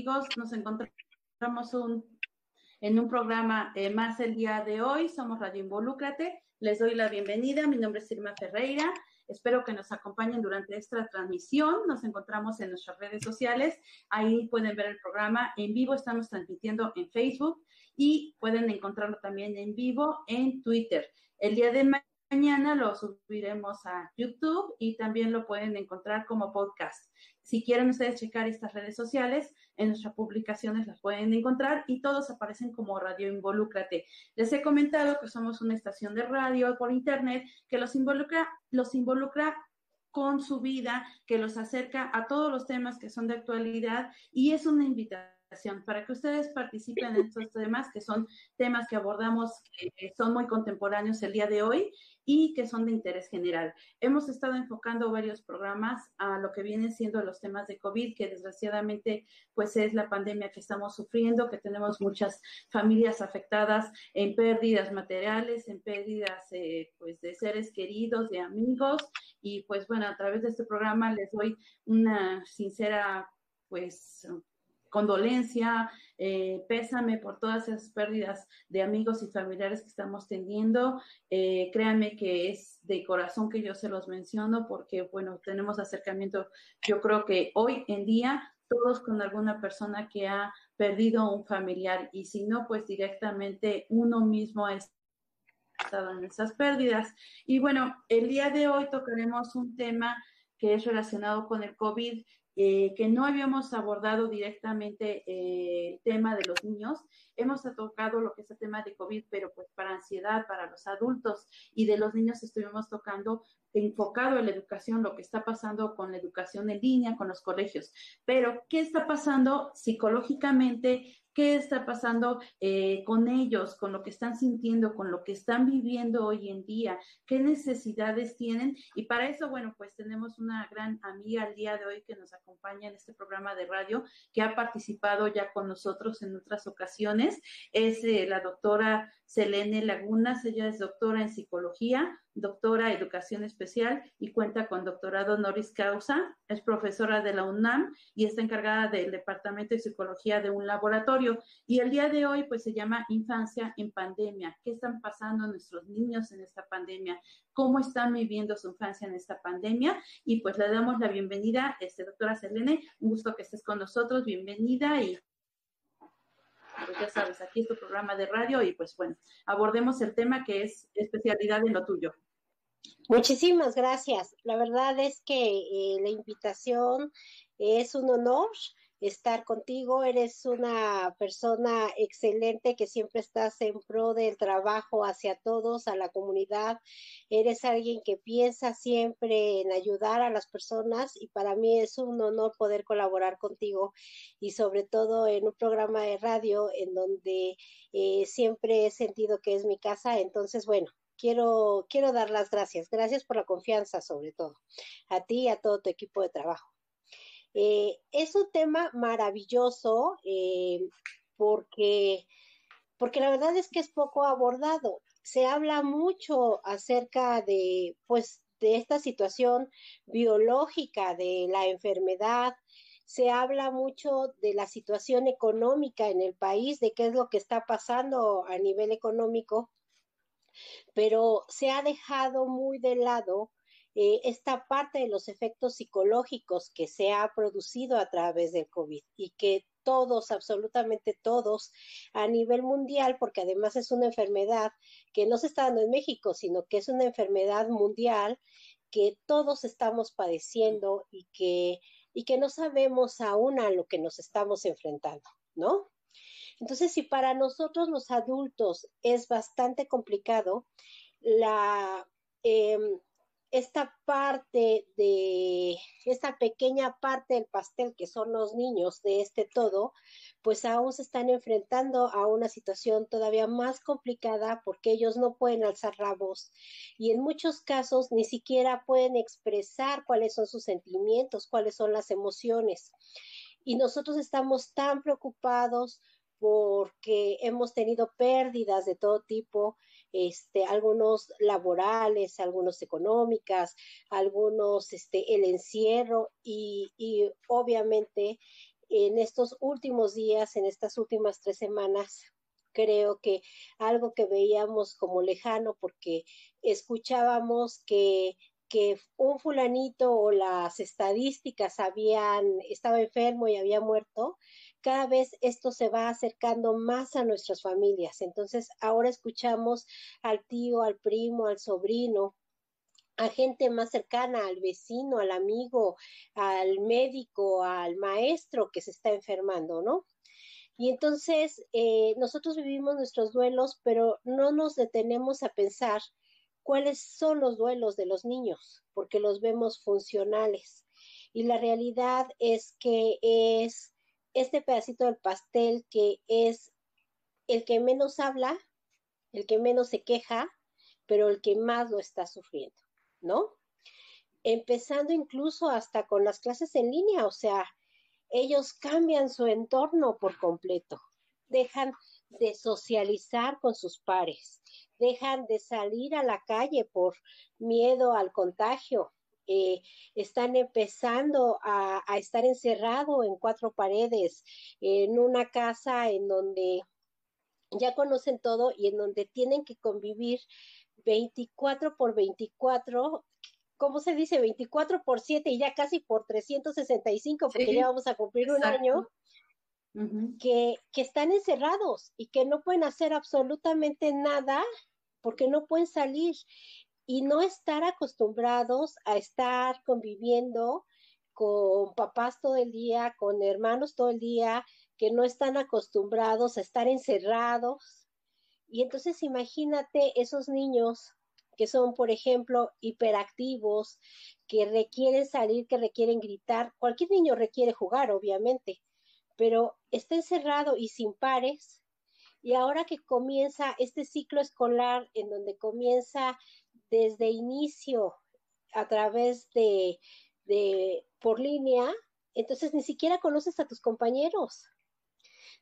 Amigos, nos encontramos un, en un programa eh, más el día de hoy. Somos Radio Involúcrate. Les doy la bienvenida. Mi nombre es Irma Ferreira. Espero que nos acompañen durante esta transmisión. Nos encontramos en nuestras redes sociales. Ahí pueden ver el programa en vivo. Estamos transmitiendo en Facebook y pueden encontrarlo también en vivo en Twitter. El día de mañana lo subiremos a YouTube y también lo pueden encontrar como podcast. Si quieren ustedes checar estas redes sociales, en nuestras publicaciones las pueden encontrar y todos aparecen como Radio Involúcrate. Les he comentado que somos una estación de radio por internet que los involucra, los involucra con su vida, que los acerca a todos los temas que son de actualidad y es una invitación para que ustedes participen en estos temas que son temas que abordamos, que son muy contemporáneos el día de hoy y que son de interés general. Hemos estado enfocando varios programas a lo que vienen siendo los temas de COVID, que desgraciadamente pues es la pandemia que estamos sufriendo, que tenemos muchas familias afectadas en pérdidas materiales, en pérdidas eh, pues de seres queridos, de amigos y pues bueno, a través de este programa les doy una sincera pues condolencia, eh, pésame por todas esas pérdidas de amigos y familiares que estamos teniendo. Eh, créanme que es de corazón que yo se los menciono porque, bueno, tenemos acercamiento, yo creo que hoy en día todos con alguna persona que ha perdido un familiar y si no, pues directamente uno mismo ha estado en esas pérdidas. Y bueno, el día de hoy tocaremos un tema que es relacionado con el COVID, eh, que no habíamos abordado directamente eh, el tema de los niños. Hemos tocado lo que es el tema de COVID, pero pues para ansiedad, para los adultos y de los niños estuvimos tocando enfocado en la educación, lo que está pasando con la educación en línea, con los colegios. Pero, ¿qué está pasando psicológicamente qué está pasando eh, con ellos, con lo que están sintiendo, con lo que están viviendo hoy en día, qué necesidades tienen. Y para eso, bueno, pues tenemos una gran amiga el día de hoy que nos acompaña en este programa de radio, que ha participado ya con nosotros en otras ocasiones. Es eh, la doctora Selene Lagunas, ella es doctora en psicología, doctora educación especial y cuenta con doctorado honoris causa, es profesora de la UNAM y está encargada del Departamento de Psicología de un laboratorio. Y el día de hoy pues se llama Infancia en Pandemia. ¿Qué están pasando nuestros niños en esta pandemia? ¿Cómo están viviendo su infancia en esta pandemia? Y pues le damos la bienvenida, este, doctora Selene, un gusto que estés con nosotros, bienvenida y pues ya sabes, aquí es tu programa de radio y pues bueno, abordemos el tema que es especialidad en lo tuyo. Muchísimas gracias. La verdad es que eh, la invitación es un honor estar contigo. Eres una persona excelente que siempre estás en pro del trabajo hacia todos, a la comunidad. Eres alguien que piensa siempre en ayudar a las personas y para mí es un honor poder colaborar contigo y sobre todo en un programa de radio en donde eh, siempre he sentido que es mi casa. Entonces, bueno, quiero, quiero dar las gracias. Gracias por la confianza, sobre todo, a ti y a todo tu equipo de trabajo. Eh, es un tema maravilloso eh, porque, porque la verdad es que es poco abordado. Se habla mucho acerca de, pues, de esta situación biológica de la enfermedad, se habla mucho de la situación económica en el país, de qué es lo que está pasando a nivel económico, pero se ha dejado muy de lado eh, esta parte de los efectos psicológicos que se ha producido a través del COVID y que todos, absolutamente todos, a nivel mundial, porque además es una enfermedad que no se está dando en México, sino que es una enfermedad mundial que todos estamos padeciendo y que, y que no sabemos aún a lo que nos estamos enfrentando, ¿no? Entonces, si para nosotros los adultos es bastante complicado, la, eh, esta parte de, esta pequeña parte del pastel que son los niños de este todo, pues aún se están enfrentando a una situación todavía más complicada porque ellos no pueden alzar la voz y en muchos casos ni siquiera pueden expresar cuáles son sus sentimientos, cuáles son las emociones. Y nosotros estamos tan preocupados porque hemos tenido pérdidas de todo tipo, este, algunos laborales, algunos económicas, algunos este, el encierro y, y obviamente en estos últimos días, en estas últimas tres semanas, creo que algo que veíamos como lejano porque escuchábamos que que un fulanito o las estadísticas habían estaba enfermo y había muerto, cada vez esto se va acercando más a nuestras familias. Entonces, ahora escuchamos al tío, al primo, al sobrino, a gente más cercana, al vecino, al amigo, al médico, al maestro que se está enfermando, ¿no? Y entonces eh, nosotros vivimos nuestros duelos, pero no nos detenemos a pensar cuáles son los duelos de los niños, porque los vemos funcionales. Y la realidad es que es este pedacito del pastel que es el que menos habla, el que menos se queja, pero el que más lo está sufriendo, ¿no? Empezando incluso hasta con las clases en línea, o sea, ellos cambian su entorno por completo, dejan de socializar con sus pares, dejan de salir a la calle por miedo al contagio, eh, están empezando a, estar encerrado en cuatro paredes, en una casa en donde ya conocen todo y en donde tienen que convivir 24 por 24 ¿cómo se dice? 24 por 7 y ya casi por 365, porque ya vamos a cumplir un año, que, que, están encerrados y que no pueden hacer absolutamente nada porque no pueden salir y no estar acostumbrados a estar conviviendo con papás todo el día, con hermanos todo el día, que no están acostumbrados a estar encerrados. Y entonces imagínate esos niños que son, por ejemplo, hiperactivos, que requieren salir, que requieren gritar. Cualquier niño requiere jugar, obviamente, pero está encerrado y sin pares. Y ahora que comienza este ciclo escolar en donde comienza desde inicio a través de, de por línea, entonces ni siquiera conoces a tus compañeros.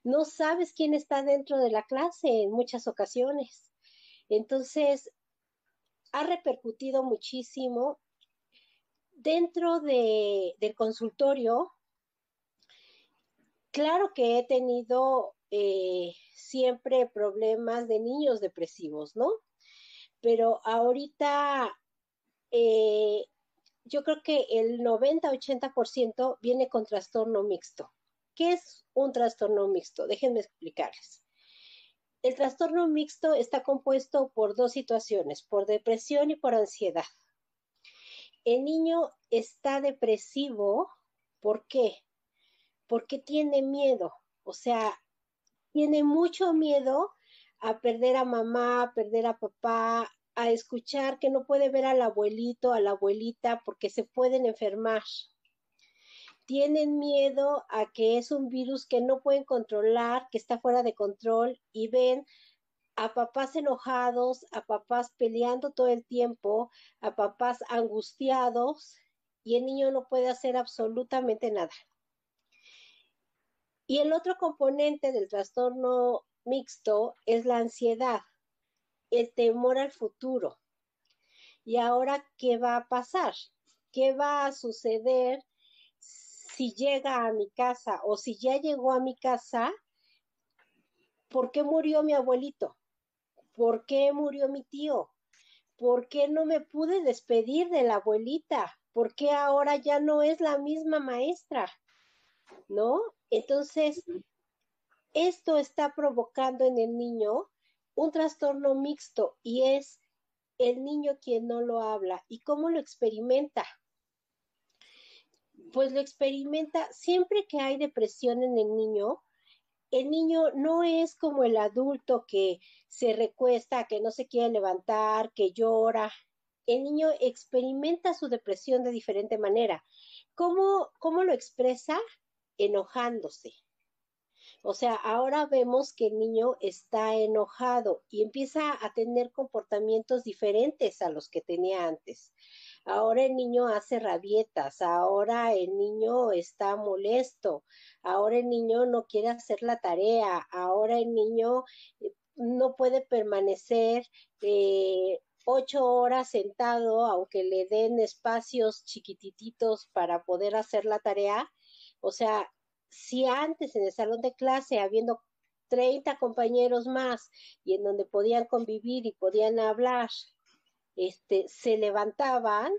No sabes quién está dentro de la clase en muchas ocasiones. Entonces, ha repercutido muchísimo. Dentro de, del consultorio, claro que he tenido eh, siempre problemas de niños depresivos, ¿no? Pero ahorita eh, yo creo que el 90-80% viene con trastorno mixto. ¿Qué es un trastorno mixto? Déjenme explicarles. El trastorno mixto está compuesto por dos situaciones, por depresión y por ansiedad. El niño está depresivo, ¿por qué? Porque tiene miedo, o sea, tiene mucho miedo a perder a mamá, a perder a papá, a escuchar que no puede ver al abuelito, a la abuelita, porque se pueden enfermar tienen miedo a que es un virus que no pueden controlar, que está fuera de control y ven a papás enojados, a papás peleando todo el tiempo, a papás angustiados y el niño no puede hacer absolutamente nada. Y el otro componente del trastorno mixto es la ansiedad, el temor al futuro. ¿Y ahora qué va a pasar? ¿Qué va a suceder si llega a mi casa o si ya llegó a mi casa, ¿por qué murió mi abuelito? ¿Por qué murió mi tío? ¿Por qué no me pude despedir de la abuelita? ¿Por qué ahora ya no es la misma maestra? ¿No? Entonces, esto está provocando en el niño un trastorno mixto y es el niño quien no lo habla. ¿Y cómo lo experimenta? pues lo experimenta siempre que hay depresión en el niño. El niño no es como el adulto que se recuesta, que no se quiere levantar, que llora. El niño experimenta su depresión de diferente manera. ¿Cómo, cómo lo expresa? Enojándose. O sea, ahora vemos que el niño está enojado y empieza a tener comportamientos diferentes a los que tenía antes. Ahora el niño hace rabietas, ahora el niño está molesto, ahora el niño no quiere hacer la tarea, ahora el niño eh, no puede permanecer eh, ocho horas sentado, aunque le den espacios chiquititos para poder hacer la tarea. O sea, si antes en el salón de clase, habiendo 30 compañeros más y en donde podían convivir y podían hablar, este, se levantaban,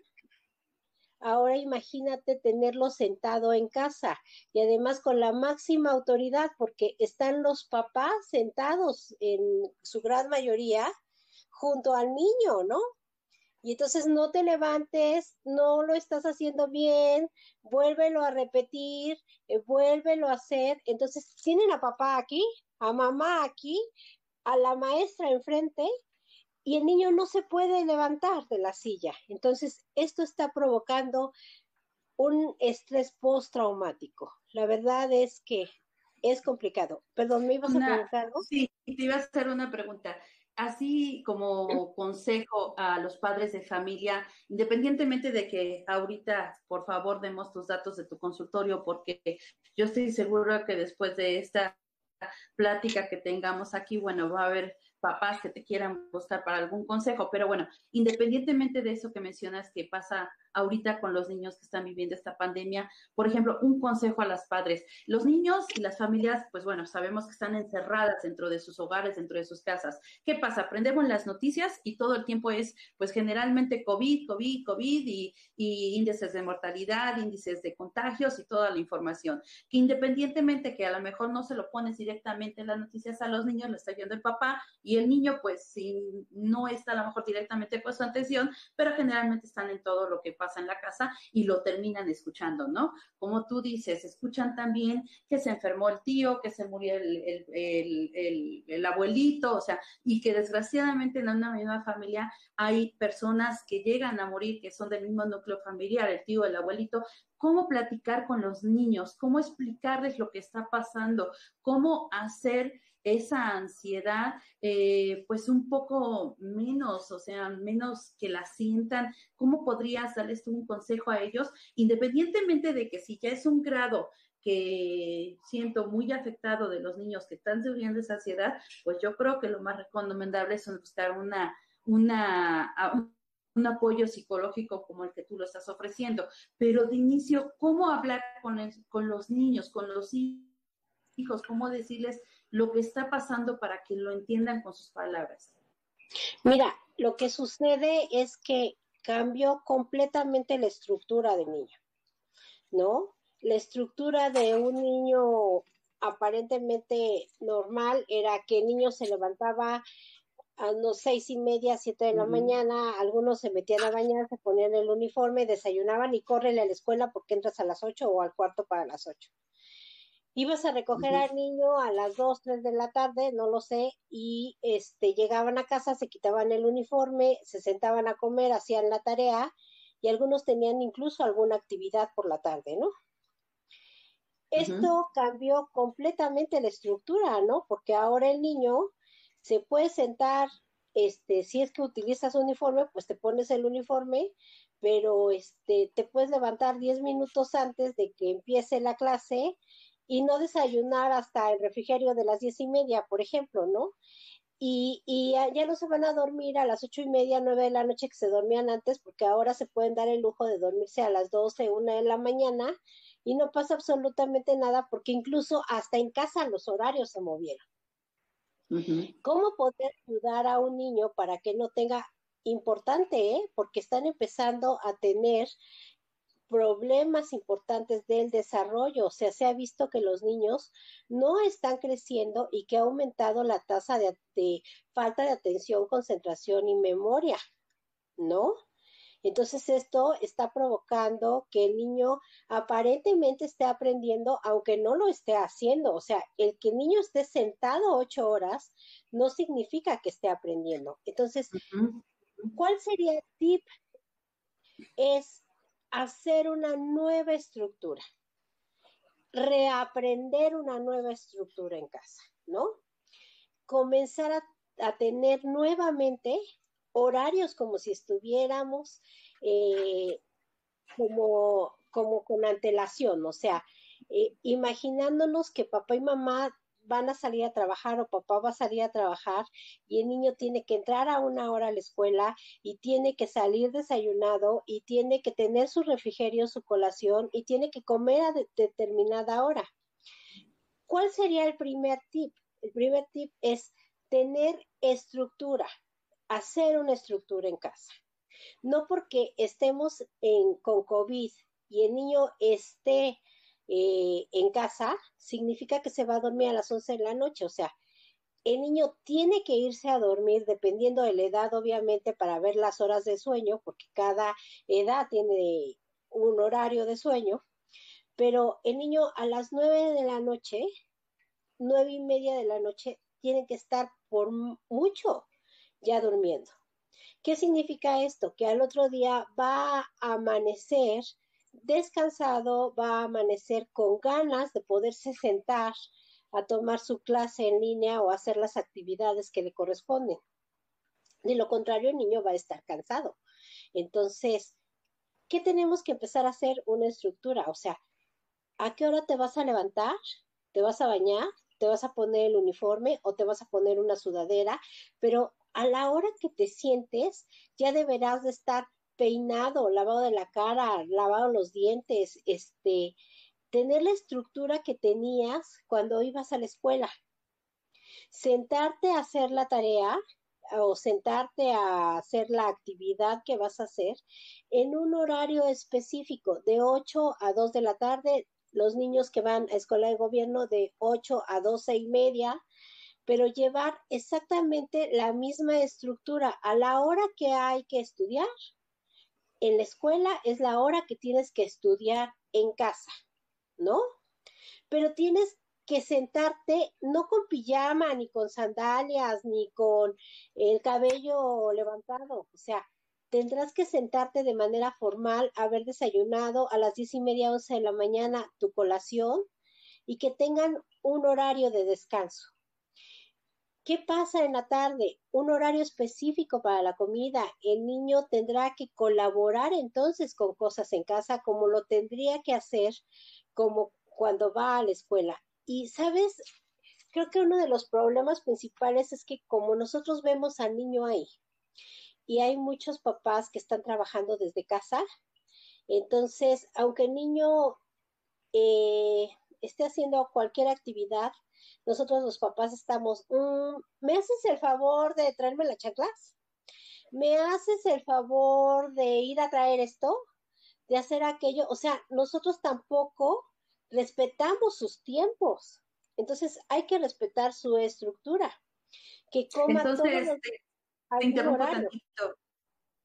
ahora imagínate tenerlo sentado en casa y además con la máxima autoridad porque están los papás sentados en su gran mayoría junto al niño, ¿no? Y entonces no te levantes, no lo estás haciendo bien, vuélvelo a repetir, eh, vuélvelo a hacer. Entonces tienen a papá aquí, a mamá aquí, a la maestra enfrente y el niño no se puede levantar de la silla. Entonces, esto está provocando un estrés postraumático. La verdad es que es complicado. Perdón, ¿me ibas a preguntar algo? Sí, te iba a hacer una pregunta. Así como consejo a los padres de familia, independientemente de que ahorita, por favor, demos tus datos de tu consultorio, porque yo estoy segura que después de esta plática que tengamos aquí, bueno, va a haber papás que te quieran buscar para algún consejo, pero bueno, independientemente de eso que mencionas que pasa ahorita con los niños que están viviendo esta pandemia, por ejemplo, un consejo a las padres. Los niños y las familias, pues bueno, sabemos que están encerradas dentro de sus hogares, dentro de sus casas. ¿Qué pasa? Aprendemos las noticias y todo el tiempo es, pues generalmente COVID, COVID, COVID y, y índices de mortalidad, índices de contagios y toda la información. Que independientemente que a lo mejor no se lo pones directamente en las noticias a los niños, lo está viendo el papá y el niño, pues si no está a lo mejor directamente con su atención, pero generalmente están en todo lo que pasa en la casa y lo terminan escuchando, ¿no? Como tú dices, escuchan también que se enfermó el tío, que se murió el, el, el abuelito, o sea, y que desgraciadamente en una misma familia hay personas que llegan a morir, que son del mismo núcleo familiar, el tío, el abuelito, cómo platicar con los niños, cómo explicarles lo que está pasando, cómo hacer esa ansiedad, eh, pues un poco menos, o sea, menos que la sientan. ¿Cómo podrías darles un consejo a ellos, independientemente de que si ya es un grado que siento muy afectado de los niños que están sufriendo esa ansiedad, pues yo creo que lo más recomendable es buscar una, una, un apoyo psicológico como el que tú lo estás ofreciendo. Pero de inicio, ¿cómo hablar con los niños, con los hijos? ¿Cómo decirles lo que está pasando para que lo entiendan con sus palabras? Mira, lo que sucede es que cambió completamente la estructura del niño, ¿no? La estructura de un niño aparentemente normal era que el niño se levantaba a las seis y media, siete de la mañana, algunos se metían a bañar, se ponían el uniforme, desayunaban y córrele a la escuela porque entras a las ocho o al cuarto para las ocho. Ibas a recoger al niño a las dos, tres de la tarde, no lo sé, y este llegaban a casa, se quitaban el uniforme, se sentaban a comer, hacían la tarea y algunos tenían incluso alguna actividad por la tarde, ¿no? Esto cambió completamente la estructura, ¿no? Porque ahora el niño se puede sentar, este, si es que utilizas uniforme, pues te pones el uniforme, pero este, te puedes levantar 10 minutos antes de que empiece la clase y no desayunar hasta el refrigerio de las diez y media, por ejemplo, ¿no? Y, y ya no se van a dormir a las ocho y media, nueve de la noche que se dormían antes, porque ahora se pueden dar el lujo de dormirse a las doce, una de la mañana y no pasa absolutamente nada porque incluso hasta en casa los horarios se movieron. ¿Cómo poder ayudar a un niño para que no tenga importante, eh? porque están empezando a tener problemas importantes del desarrollo. O sea, se ha visto que los niños no están creciendo y que ha aumentado la tasa de, de falta de atención, concentración y memoria, ¿no? Entonces esto está provocando que el niño aparentemente esté aprendiendo, aunque no lo esté haciendo. O sea, el que el niño esté sentado ocho horas no significa que esté aprendiendo. Entonces, ¿cuál sería el tip? Es hacer una nueva estructura, reaprender una nueva estructura en casa, ¿no? Comenzar a, tener nuevamente horarios como si estuviéramos eh, como, como con antelación, o sea, eh, imaginándonos que papá y mamá van a salir a trabajar o papá va a salir a trabajar y el niño tiene que entrar a una hora a la escuela y tiene que salir desayunado y tiene que tener su refrigerio, su colación y tiene que comer a determinada hora. ¿Cuál sería el primer tip? El primer tip es tener estructura hacer una estructura en casa. No porque estemos en, con COVID y el niño esté eh, en casa, significa que se va a dormir a las 11 de la noche. O sea, el niño tiene que irse a dormir dependiendo de la edad, obviamente, para ver las horas de sueño, porque cada edad tiene un horario de sueño. Pero el niño a las 9 de la noche, nueve y media de la noche, tiene que estar por mucho ya durmiendo. ¿Qué significa esto? Que al otro día va a amanecer descansado, va a amanecer con ganas de poderse sentar a tomar su clase en línea o hacer las actividades que le corresponden. De lo contrario, el niño va a estar cansado. Entonces, ¿qué tenemos que empezar a hacer? Una estructura. O sea, ¿a qué hora te vas a levantar? ¿Te vas a bañar? ¿Te vas a poner el uniforme o te vas a poner una sudadera? Pero a la hora que te sientes, ya deberás de estar peinado, lavado de la cara, lavado los dientes, este, tener la estructura que tenías cuando ibas a la escuela. Sentarte a hacer la tarea o sentarte a hacer la actividad que vas a hacer en un horario específico de 8 a 2 de la tarde, los niños que van a escuela de gobierno de 8 a 12 y media, pero llevar exactamente la misma estructura a la hora que hay que estudiar, en la escuela es la hora que tienes que estudiar en casa, ¿no? Pero tienes que sentarte no con pijama, ni con sandalias, ni con el cabello levantado, o sea, tendrás que sentarte de manera formal, haber desayunado a las diez y media, once de la mañana tu colación y que tengan un horario de descanso. ¿Qué pasa en la tarde? Un horario específico para la comida. El niño tendrá que colaborar entonces con cosas en casa como lo tendría que hacer como cuando va a la escuela. Y, ¿sabes? Creo que uno de los problemas principales es que como nosotros vemos al niño ahí y hay muchos papás que están trabajando desde casa, entonces, aunque el niño eh, esté haciendo cualquier actividad, nosotros los papás estamos, mm, ¿me haces el favor de traerme las chanclas? ¿Me haces el favor de ir a traer esto? ¿De hacer aquello? O sea, nosotros tampoco respetamos sus tiempos. Entonces hay que respetar su estructura. Que coma Entonces, todo te interrumpo tantito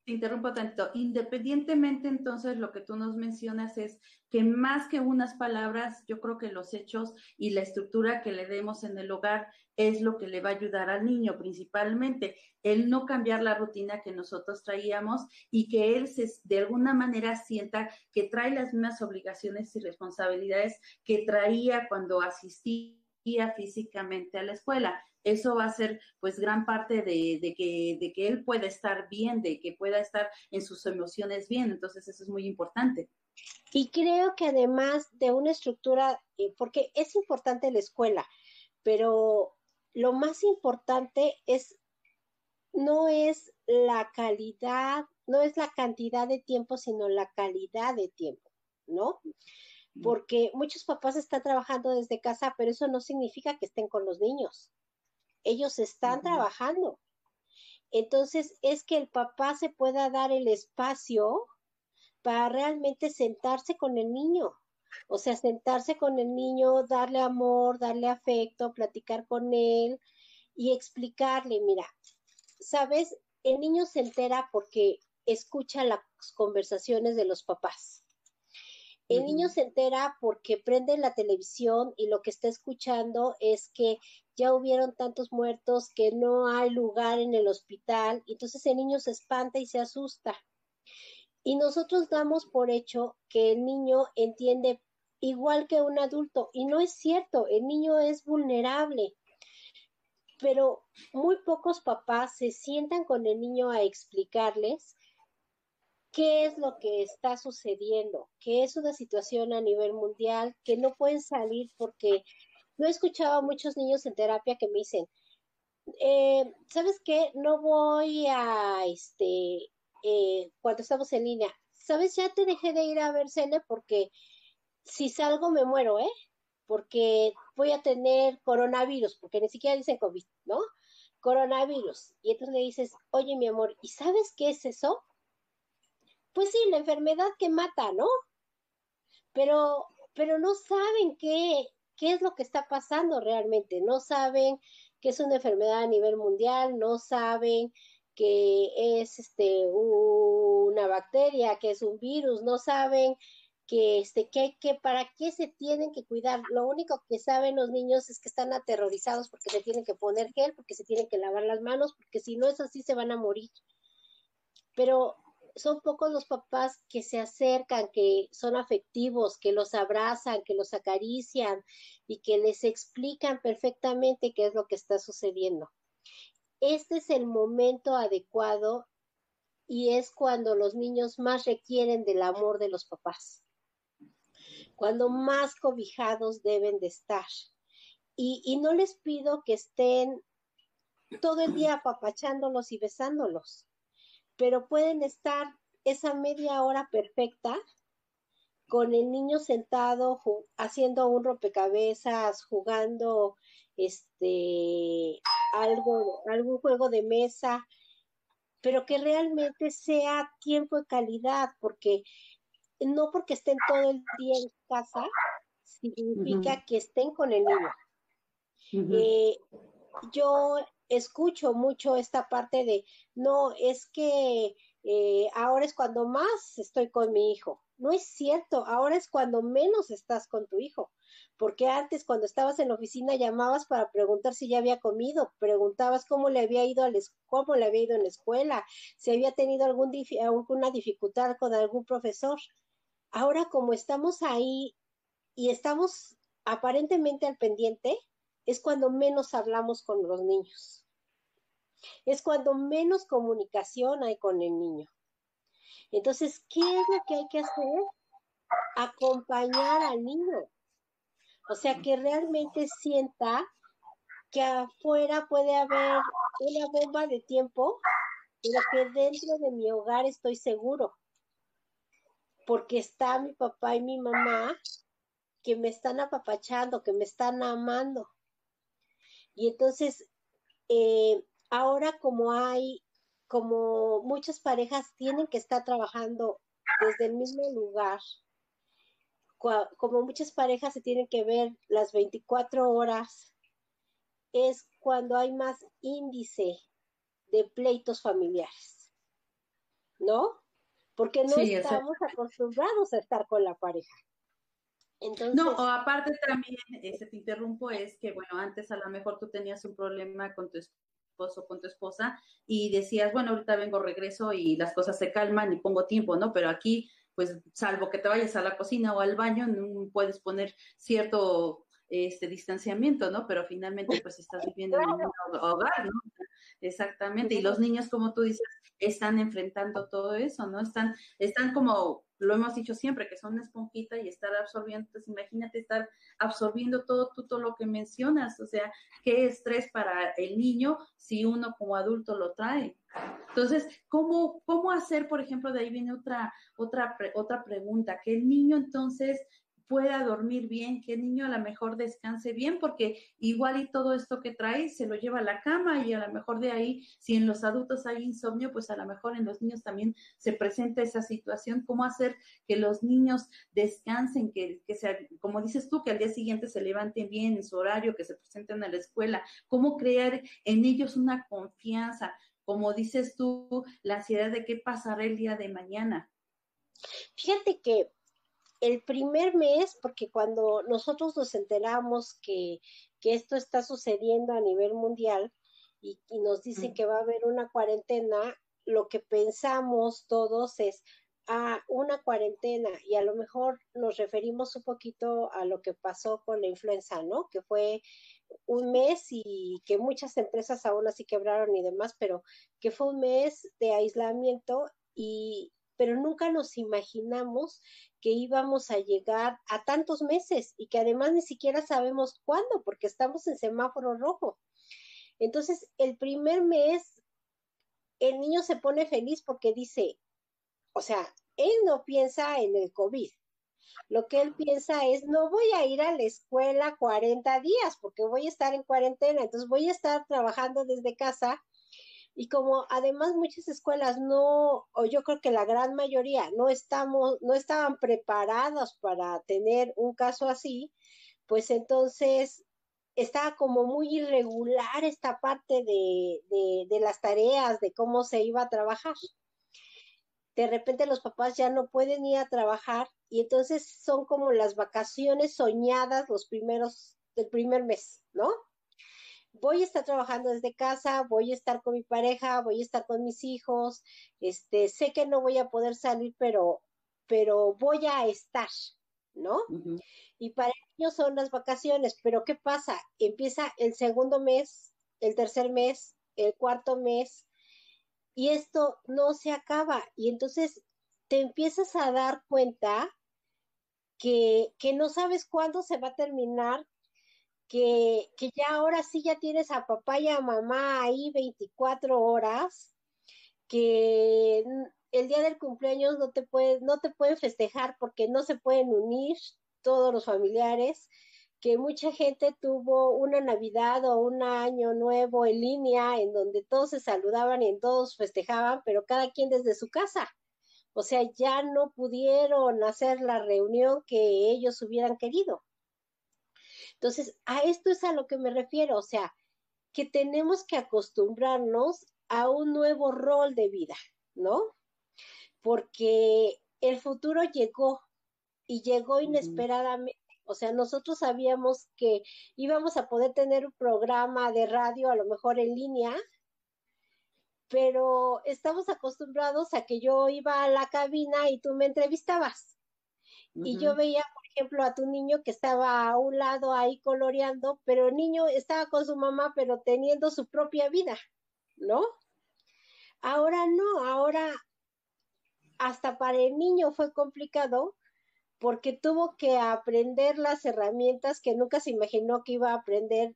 te interrumpo tanto. Independientemente, entonces, lo que tú nos mencionas es que más que unas palabras, yo creo que los hechos y la estructura que le demos en el hogar es lo que le va a ayudar al niño principalmente. El no cambiar la rutina que nosotros traíamos y que él se, de alguna manera sienta que trae las mismas obligaciones y responsabilidades que traía cuando asistía físicamente a la escuela eso va a ser pues gran parte de, que, de que él pueda estar bien, de que pueda estar en sus emociones bien. Entonces eso es muy importante. Y creo que además de una estructura, eh, porque es importante la escuela, pero lo más importante es, no es la calidad, no es la cantidad de tiempo, sino la calidad de tiempo, ¿no? Mm. Porque muchos papás están trabajando desde casa, pero eso no significa que estén con los niños ellos están trabajando. Entonces es que el papá se pueda dar el espacio para realmente sentarse con el niño. O sea, sentarse con el niño, darle amor, darle afecto, platicar con él y explicarle, mira, sabes, el niño se entera porque escucha las conversaciones de los papás. El niño se entera porque prende la televisión y lo que está escuchando es que ya hubieron tantos muertos que no hay lugar en el hospital. Entonces el niño se espanta y se asusta. Y nosotros damos por hecho que el niño entiende igual que un adulto. Y no es cierto, el niño es vulnerable. Pero muy pocos papás se sientan con el niño a explicarles qué es lo que está sucediendo, que es una situación a nivel mundial, que no pueden salir porque yo he escuchado a muchos niños en terapia que me dicen, eh, ¿sabes qué? No voy a, este, eh, cuando estamos en línea, ¿sabes? Ya te dejé de ir a ver Cele porque si salgo me muero, ¿eh? Porque voy a tener coronavirus, porque ni siquiera dicen COVID, ¿no? Coronavirus. Y entonces le dices, oye, mi amor, ¿y sabes qué es eso? pues sí, la enfermedad que mata, ¿no? Pero, pero no saben qué, qué es lo que está pasando realmente, no saben que es una enfermedad a nivel mundial, no saben que es este una bacteria, que es un virus, no saben que este que, que para qué se tienen que cuidar. Lo único que saben los niños es que están aterrorizados porque se tienen que poner gel, porque se tienen que lavar las manos, porque si no es así se van a morir. Pero son pocos los papás que se acercan, que son afectivos, que los abrazan, que los acarician y que les explican perfectamente qué es lo que está sucediendo. Este es el momento adecuado y es cuando los niños más requieren del amor de los papás, cuando más cobijados deben de estar. Y, no les pido que estén todo el día apapachándolos y besándolos pero pueden estar esa media hora perfecta con el niño sentado haciendo un rompecabezas, jugando este algo, algún juego de mesa, pero que realmente sea tiempo de calidad, porque no porque estén todo el día en casa, significa que estén con el niño. Eh, yo escucho mucho esta parte de, no, es que eh, ahora es cuando más estoy con mi hijo. No es cierto, ahora es cuando menos estás con tu hijo, porque antes cuando estabas en la oficina llamabas para preguntar si ya había comido, preguntabas cómo le había ido, al cómo le había ido en la escuela, si había tenido algún alguna dificultad con algún profesor. Ahora como estamos ahí y estamos aparentemente al pendiente, es cuando menos hablamos con los niños. Es cuando menos comunicación hay con el niño. Entonces, ¿qué es lo que hay que hacer? Acompañar al niño. O sea, que realmente sienta que afuera puede haber una bomba de tiempo, pero que dentro de mi hogar estoy seguro. Porque está mi papá y mi mamá que me están apapachando, que me están amando. Y entonces, eh, ahora como hay, como muchas parejas tienen que estar trabajando desde el mismo lugar, como muchas parejas se tienen que ver las 24 horas, es cuando hay más índice de pleitos familiares, ¿no? Porque no estamos acostumbrados a estar con la pareja. No, o aparte también, ese te interrumpo, es que, bueno, antes a lo mejor tú tenías un problema con tu esposo, con tu esposa, y decías, bueno, ahorita vengo, regreso y las cosas se calman y pongo tiempo, ¿no? Pero aquí, pues, salvo que te vayas a la cocina o al baño, no puedes poner cierto este distanciamiento, ¿no? Pero finalmente, pues, estás viviendo en un hogar, ¿no? Exactamente. Y los niños, como tú dices, están enfrentando todo eso, ¿no? Están, están como lo hemos dicho siempre, que son una esponjita y estar absorbiendo, pues imagínate estar absorbiendo todo, todo lo que mencionas, o sea, qué estrés para el niño si uno como adulto lo trae. Entonces, ¿cómo, cómo hacer, por ejemplo, de ahí viene otra, otra, otra pregunta, que el niño entonces pueda dormir bien, que el niño a lo mejor descanse bien, porque igual y todo esto que trae se lo lleva a la cama y a lo mejor de ahí, si en los adultos hay insomnio, pues a lo mejor en los niños también se presenta esa situación, cómo hacer que los niños descansen, que, que como dices tú, que al día siguiente se levanten bien en su horario, que se presenten a la escuela, cómo crear en ellos una confianza, como dices tú, la ansiedad de qué pasará el día de mañana. Fíjate que el primer mes, porque cuando nosotros nos enteramos que, esto está sucediendo a nivel mundial y, nos dicen que va a haber una cuarentena, lo que pensamos todos es a una cuarentena y a lo mejor nos referimos un poquito a lo que pasó con la influenza, ¿no? Que fue un mes y que muchas empresas aún así quebraron y demás, pero que fue un mes de aislamiento y pero nunca nos imaginamos que íbamos a llegar a tantos meses y que además ni siquiera sabemos cuándo, porque estamos en semáforo rojo. Entonces, el primer mes, el niño se pone feliz porque dice, o sea, él no piensa en el COVID. Lo que él piensa es, no voy a ir a la escuela 40 días porque voy a estar en cuarentena, entonces voy a estar trabajando desde casa y como además muchas escuelas no, o yo creo que la gran mayoría no estamos, no estaban preparados para tener un caso así, pues entonces estaba como muy irregular esta parte de, de, de las tareas, de cómo se iba a trabajar. De repente los papás ya no pueden ir a trabajar y entonces son como las vacaciones soñadas los primeros, del primer mes, ¿no? Voy a estar trabajando desde casa, voy a estar con mi pareja, voy a estar con mis hijos, este, sé que no voy a poder salir, pero, pero voy a estar, ¿no? Y para ellos son las vacaciones, pero ¿qué pasa? Empieza el segundo mes, el tercer mes, el cuarto mes, y esto no se acaba. Y entonces te empiezas a dar cuenta que, que no sabes cuándo se va a terminar que, ya ahora sí ya tienes a papá y a mamá ahí 24 horas, que el día del cumpleaños no te pueden, no te pueden festejar porque no se pueden unir todos los familiares, que mucha gente tuvo una Navidad o un año nuevo en línea en donde todos se saludaban y en todos festejaban, pero cada quien desde su casa. O sea, ya no pudieron hacer la reunión que ellos hubieran querido. Entonces, a esto es a lo que me refiero, o sea, que tenemos que acostumbrarnos a un nuevo rol de vida, ¿no? Porque el futuro llegó y llegó inesperadamente. O sea, nosotros sabíamos que íbamos a poder tener un programa de radio, a lo mejor en línea, pero estamos acostumbrados a que yo iba a la cabina y tú me entrevistabas. Y yo veía, ejemplo, a tu niño que estaba a un lado ahí coloreando, pero el niño estaba con su mamá, pero teniendo su propia vida, ¿no? Ahora no, ahora hasta para el niño fue complicado porque tuvo que aprender las herramientas que nunca se imaginó que iba a aprender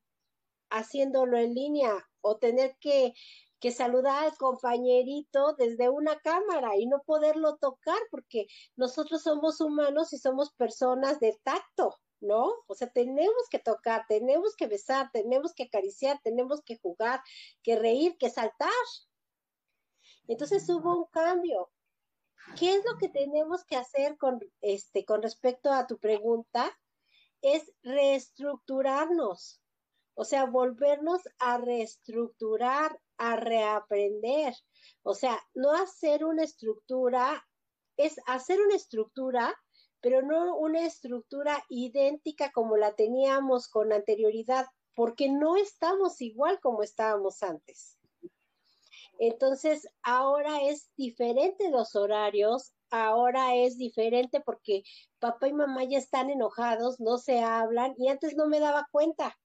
haciéndolo en línea o tener que que saludar al compañerito desde una cámara y no poderlo tocar porque nosotros somos humanos y somos personas de tacto, ¿no? O sea, tenemos que tocar, tenemos que besar, tenemos que acariciar, tenemos que jugar, que reír, que saltar. Entonces hubo un cambio. ¿Qué es lo que tenemos que hacer con este con respecto a tu pregunta? Es reestructurarnos. O sea, volvernos a reestructurar, a reaprender. O sea, no hacer una estructura, es hacer una estructura, pero no una estructura idéntica como la teníamos con anterioridad, porque no estamos igual como estábamos antes. Entonces, ahora es diferente los horarios, ahora es diferente porque papá y mamá ya están enojados, no se hablan y antes no me daba cuenta.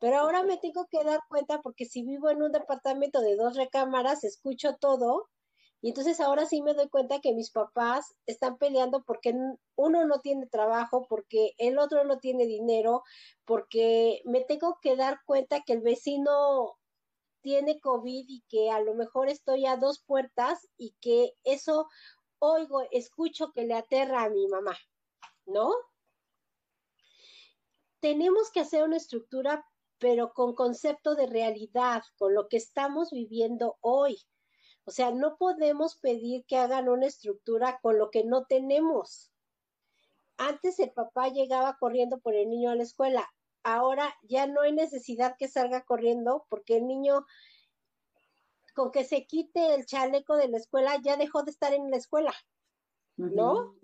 Pero ahora me tengo que dar cuenta porque si vivo en un departamento de dos recámaras, escucho todo. Y entonces ahora sí me doy cuenta que mis papás están peleando porque uno no tiene trabajo, porque el otro no tiene dinero, porque me tengo que dar cuenta que el vecino tiene COVID y que a lo mejor estoy a dos puertas y que eso oigo, escucho que le aterra a mi mamá, ¿no? Tenemos que hacer una estructura pero con concepto de realidad, con lo que estamos viviendo hoy. O sea, no podemos pedir que hagan una estructura con lo que no tenemos. Antes el papá llegaba corriendo por el niño a la escuela. Ahora ya no hay necesidad que salga corriendo porque el niño con que se quite el chaleco de la escuela ya dejó de estar en la escuela, ¿no?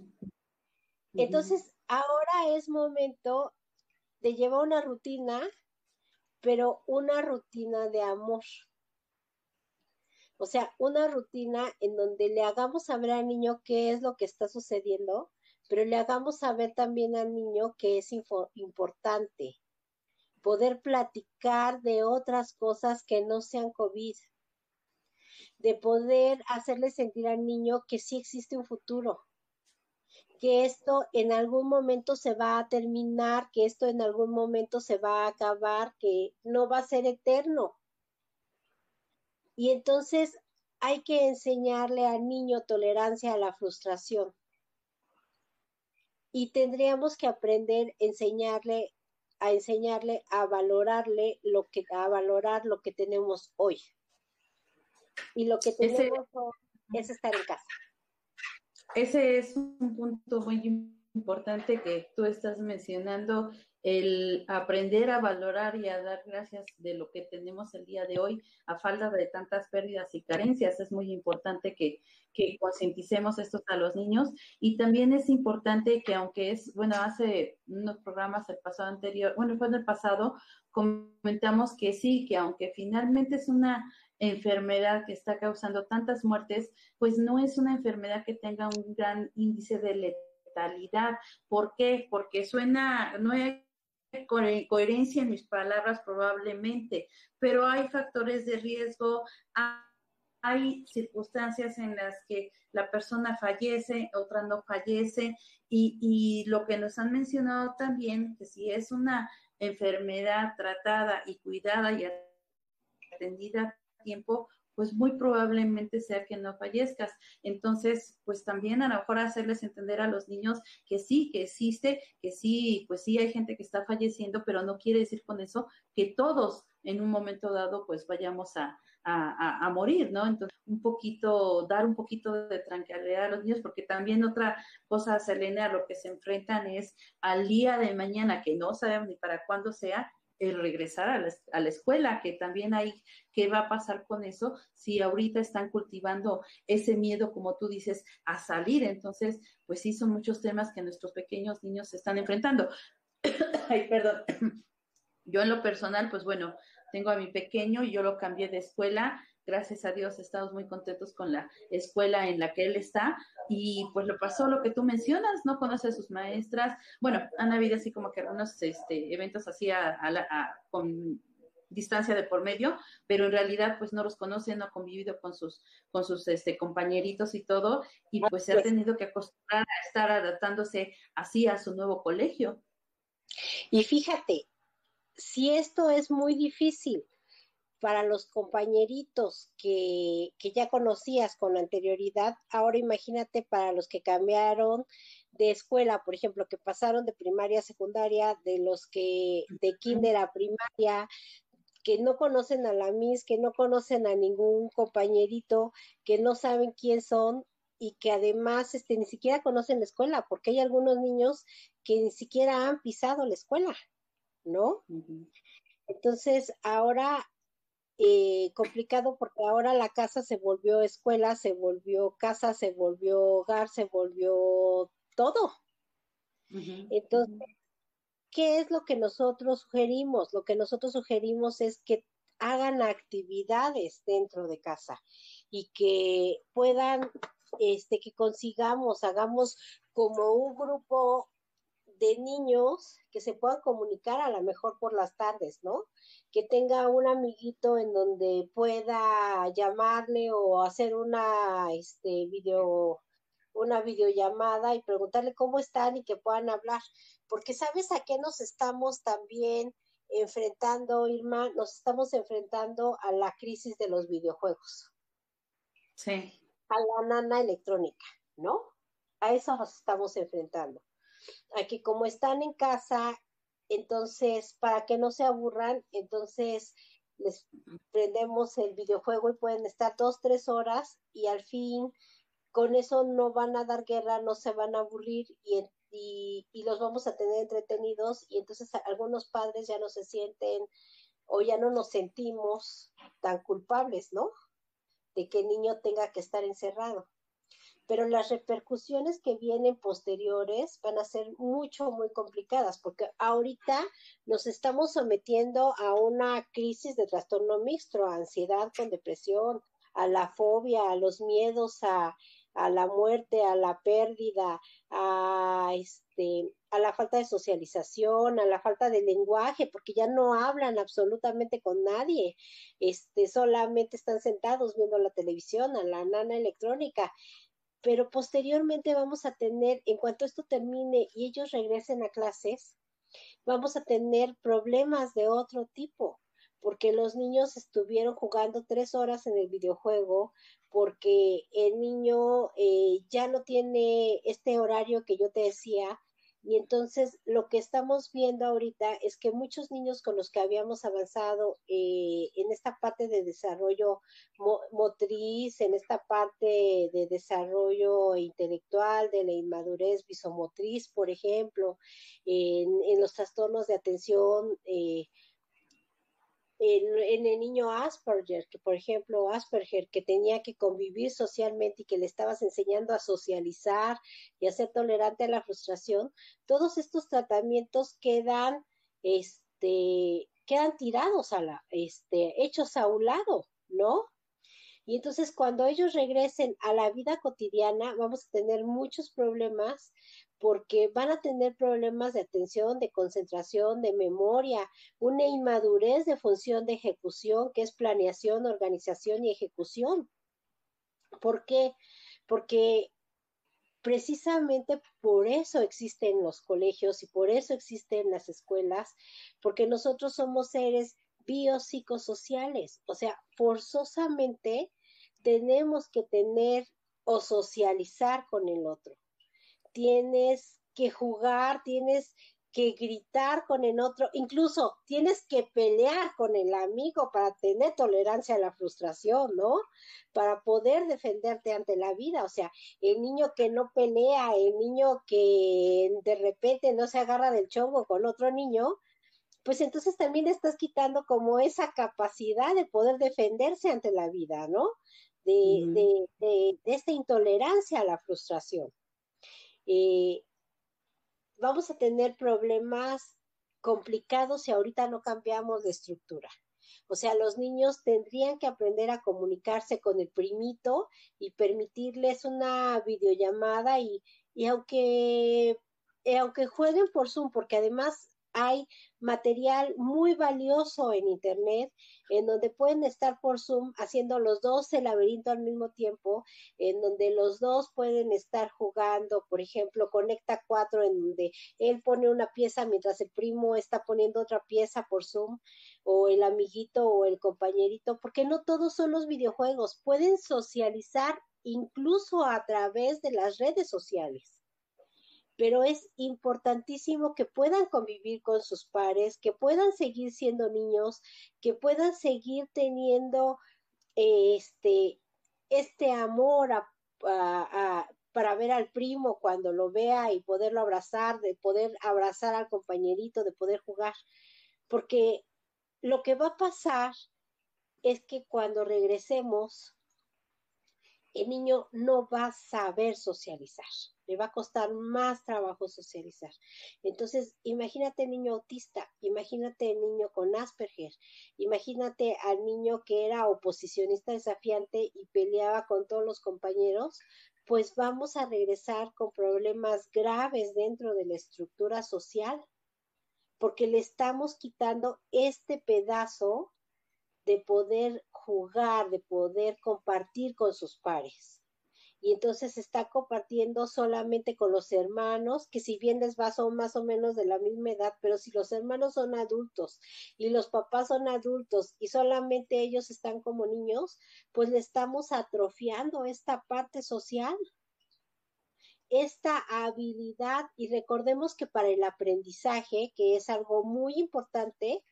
Entonces, ahora es momento de llevar una rutina pero una rutina de amor. O sea, una rutina en donde le hagamos saber al niño qué es lo que está sucediendo, pero le hagamos saber también al niño que es importante. Poder platicar de otras cosas que no sean COVID. De poder hacerle sentir al niño que sí existe un futuro, que esto en algún momento se va a terminar, que esto en algún momento se va a acabar, que no va a ser eterno. Y entonces hay que enseñarle al niño tolerancia a la frustración. Y tendríamos que aprender a enseñarle a enseñarle a valorarle lo que a valorar lo que tenemos hoy. Y lo que tenemos hoy es estar en casa. Ese es un punto muy importante que tú estás mencionando, el aprender a valorar y a dar gracias de lo que tenemos el día de hoy a falta de tantas pérdidas y carencias. Es muy importante que, que concienticemos esto a los niños y también es importante que aunque es, bueno, hace unos programas el pasado anterior, bueno, fue en el pasado, comentamos que sí, que aunque finalmente es una enfermedad que está causando tantas muertes, pues no es una enfermedad que tenga un gran índice de letalidad. ¿Por qué? Porque suena, no hay coherencia en mis palabras probablemente, pero hay factores de riesgo, hay circunstancias en las que la persona fallece, otra no fallece, y, y lo que nos han mencionado también, que si es una enfermedad tratada y cuidada y atendida tiempo, pues muy probablemente sea que no fallezcas. Entonces, pues también a lo mejor hacerles entender a los niños que sí, que existe, que sí, pues sí hay gente que está falleciendo, pero no quiere decir con eso que todos en un momento dado pues vayamos a, a, morir, ¿no? Entonces, un poquito, dar un poquito de tranquilidad a los niños, porque también otra cosa, Selena, a lo que se enfrentan es al día de mañana, que no sabemos ni para cuándo sea, el regresar a la, a la, escuela, que también hay, ¿qué va a pasar con eso si ahorita están cultivando ese miedo, como tú dices, a salir? Entonces, pues sí, son muchos temas que nuestros pequeños niños se están enfrentando. Ay, perdón. Yo en lo personal, pues bueno, tengo a mi pequeño y yo lo cambié de escuela. Gracias a Dios estamos muy contentos con la escuela en la que él está y pues lo pasó lo que tú mencionas, no conoce a sus maestras. Bueno, han habido así como que algunos este, eventos así a, con distancia de por medio, pero en realidad pues no los conoce, no ha convivido con sus, con sus este, compañeritos y todo, y pues se ha tenido que acostumbrar a estar adaptándose así a su nuevo colegio. Y fíjate, si esto es muy difícil para los compañeritos que, que ya conocías con anterioridad, ahora imagínate para los que cambiaron de escuela, por ejemplo, que pasaron de primaria a secundaria, de los que de kinder a primaria, que no conocen a la Miss, que no conocen a ningún compañerito, que no saben quién son y que además este, ni siquiera conocen la escuela, porque hay algunos niños que ni siquiera han pisado la escuela. ¿no? Entonces, ahora eh, complicado porque ahora la casa se volvió escuela, se volvió casa, se volvió hogar, se volvió todo. Entonces, ¿qué es lo que nosotros sugerimos? Lo que nosotros sugerimos es que hagan actividades dentro de casa y que puedan, este, que consigamos, hagamos como un grupo de niños que se puedan comunicar a lo mejor por las tardes, ¿no? Que tenga un amiguito en donde pueda llamarle o hacer una este video una videollamada y preguntarle cómo están y que puedan hablar, porque sabes a qué nos estamos también enfrentando, Irma, nos estamos enfrentando a la crisis de los videojuegos. Sí. A la nana electrónica, ¿no? A eso nos estamos enfrentando aquí como están en casa, entonces, para que no se aburran, entonces les prendemos el videojuego y pueden estar dos, tres horas y al fin con eso no van a dar guerra, no se van a aburrir y, y, y los vamos a tener entretenidos y entonces algunos padres ya no se sienten o ya no nos sentimos tan culpables, ¿no? De que el niño tenga que estar encerrado pero las repercusiones que vienen posteriores van a ser mucho, muy complicadas, porque ahorita nos estamos sometiendo a una crisis de trastorno mixto, a ansiedad con depresión, a la fobia, a los miedos a, a la muerte, a la pérdida, a este a la falta de socialización, a la falta de lenguaje, porque ya no hablan absolutamente con nadie, este solamente están sentados viendo la televisión, a la nana electrónica pero posteriormente vamos a tener, en cuanto esto termine y ellos regresen a clases, vamos a tener problemas de otro tipo, porque los niños estuvieron jugando tres horas en el videojuego, porque el niño eh, ya no tiene este horario que yo te decía, y entonces lo que estamos viendo ahorita es que muchos niños con los que habíamos avanzado eh, en esta parte de desarrollo motriz, en esta parte de desarrollo intelectual, de la inmadurez visomotriz, por ejemplo, en, los trastornos de atención, eh, en, el niño Asperger, que por ejemplo Asperger, que tenía que convivir socialmente y que le estabas enseñando a socializar y a ser tolerante a la frustración, todos estos tratamientos quedan, este, quedan tirados a la, este, hechos a un lado, ¿no? Y entonces cuando ellos regresen a la vida cotidiana, vamos a tener muchos problemas porque van a tener problemas de atención, de concentración, de memoria, una inmadurez de función de ejecución, que es planeación, organización y ejecución. ¿Por qué? Porque precisamente por eso existen los colegios y por eso existen las escuelas, porque nosotros somos seres biopsicosociales, o sea, forzosamente tenemos que tener o socializar con el otro tienes que jugar, tienes que gritar con el otro, incluso tienes que pelear con el amigo para tener tolerancia a la frustración, ¿no? Para poder defenderte ante la vida, o sea, el niño que no pelea, el niño que de repente no se agarra del chongo con otro niño, pues entonces también estás quitando como esa capacidad de poder defenderse ante la vida, ¿no? De, de, esta intolerancia a la frustración. Eh, vamos a tener problemas complicados si ahorita no cambiamos de estructura. O sea, los niños tendrían que aprender a comunicarse con el primito y permitirles una videollamada y, y aunque, eh, aunque jueguen por Zoom, porque además hay material muy valioso en Internet en donde pueden estar por Zoom haciendo los dos el laberinto al mismo tiempo, en donde los dos pueden estar jugando, por ejemplo, Conecta cuatro, en donde él pone una pieza mientras el primo está poniendo otra pieza por Zoom, o el amiguito o el compañerito, porque no todos son los videojuegos, pueden socializar incluso a través de las redes sociales pero es importantísimo que puedan convivir con sus pares, que puedan seguir siendo niños, que puedan seguir teniendo este, este amor para ver al primo cuando lo vea y poderlo abrazar, de poder abrazar al compañerito, de poder jugar. Porque lo que va a pasar es que cuando regresemos, el niño no va a saber socializar le va a costar más trabajo socializar. Entonces, imagínate el niño autista, imagínate el niño con Asperger, imagínate al niño que era oposicionista desafiante y peleaba con todos los compañeros, pues vamos a regresar con problemas graves dentro de la estructura social, porque le estamos quitando este pedazo de poder jugar, de poder compartir con sus pares. Y entonces está compartiendo solamente con los hermanos, que si bien les va son más o menos de la misma edad, pero si los hermanos son adultos y los papás son adultos y solamente ellos están como niños, pues le estamos atrofiando esta parte social. Esta habilidad y recordemos que para el aprendizaje, que es algo muy importante,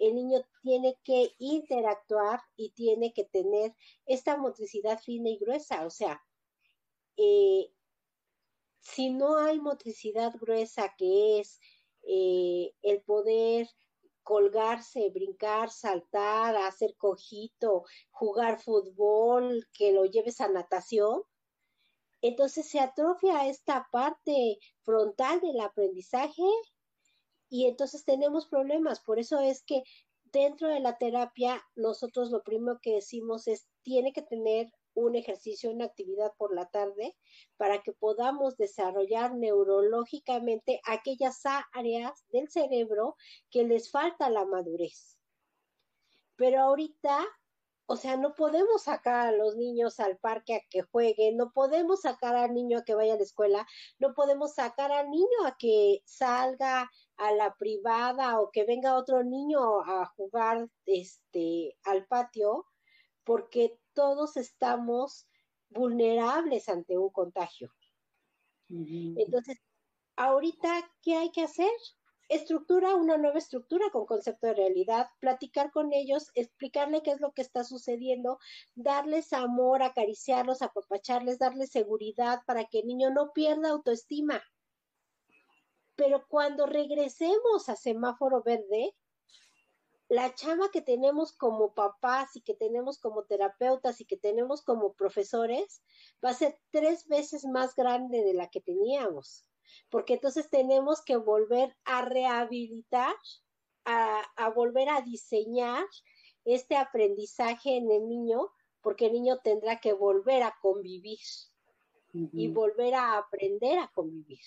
el niño tiene que interactuar y tiene que tener esta motricidad fina y gruesa, o sea, eh, si no hay motricidad gruesa, que es eh, el poder colgarse, brincar, saltar, hacer cojito, jugar fútbol, que lo lleves a natación, entonces se atrofia esta parte frontal del aprendizaje y entonces tenemos problemas. Por eso es que dentro de la terapia nosotros lo primero que decimos es tiene que tener un ejercicio, una actividad por la tarde para que podamos desarrollar neurológicamente aquellas áreas del cerebro que les falta la madurez. Pero ahorita, o sea, no podemos sacar a los niños al parque a que jueguen, no podemos sacar al niño a que vaya a la escuela, no podemos sacar al niño a que salga a la privada o que venga otro niño a jugar este al patio porque todos estamos vulnerables ante un contagio. Entonces, ahorita, ¿qué hay que hacer? Estructura una nueva estructura con concepto de realidad, platicar con ellos, explicarle qué es lo que está sucediendo, darles amor, acariciarlos, apapacharles, darles seguridad para que el niño no pierda autoestima. Pero cuando regresemos a semáforo verde, la chama que tenemos como papás y que tenemos como terapeutas y que tenemos como profesores va a ser tres veces más grande de la que teníamos, porque entonces tenemos que volver a rehabilitar, a, volver a diseñar este aprendizaje en el niño, porque el niño tendrá que volver a convivir y volver a aprender a convivir.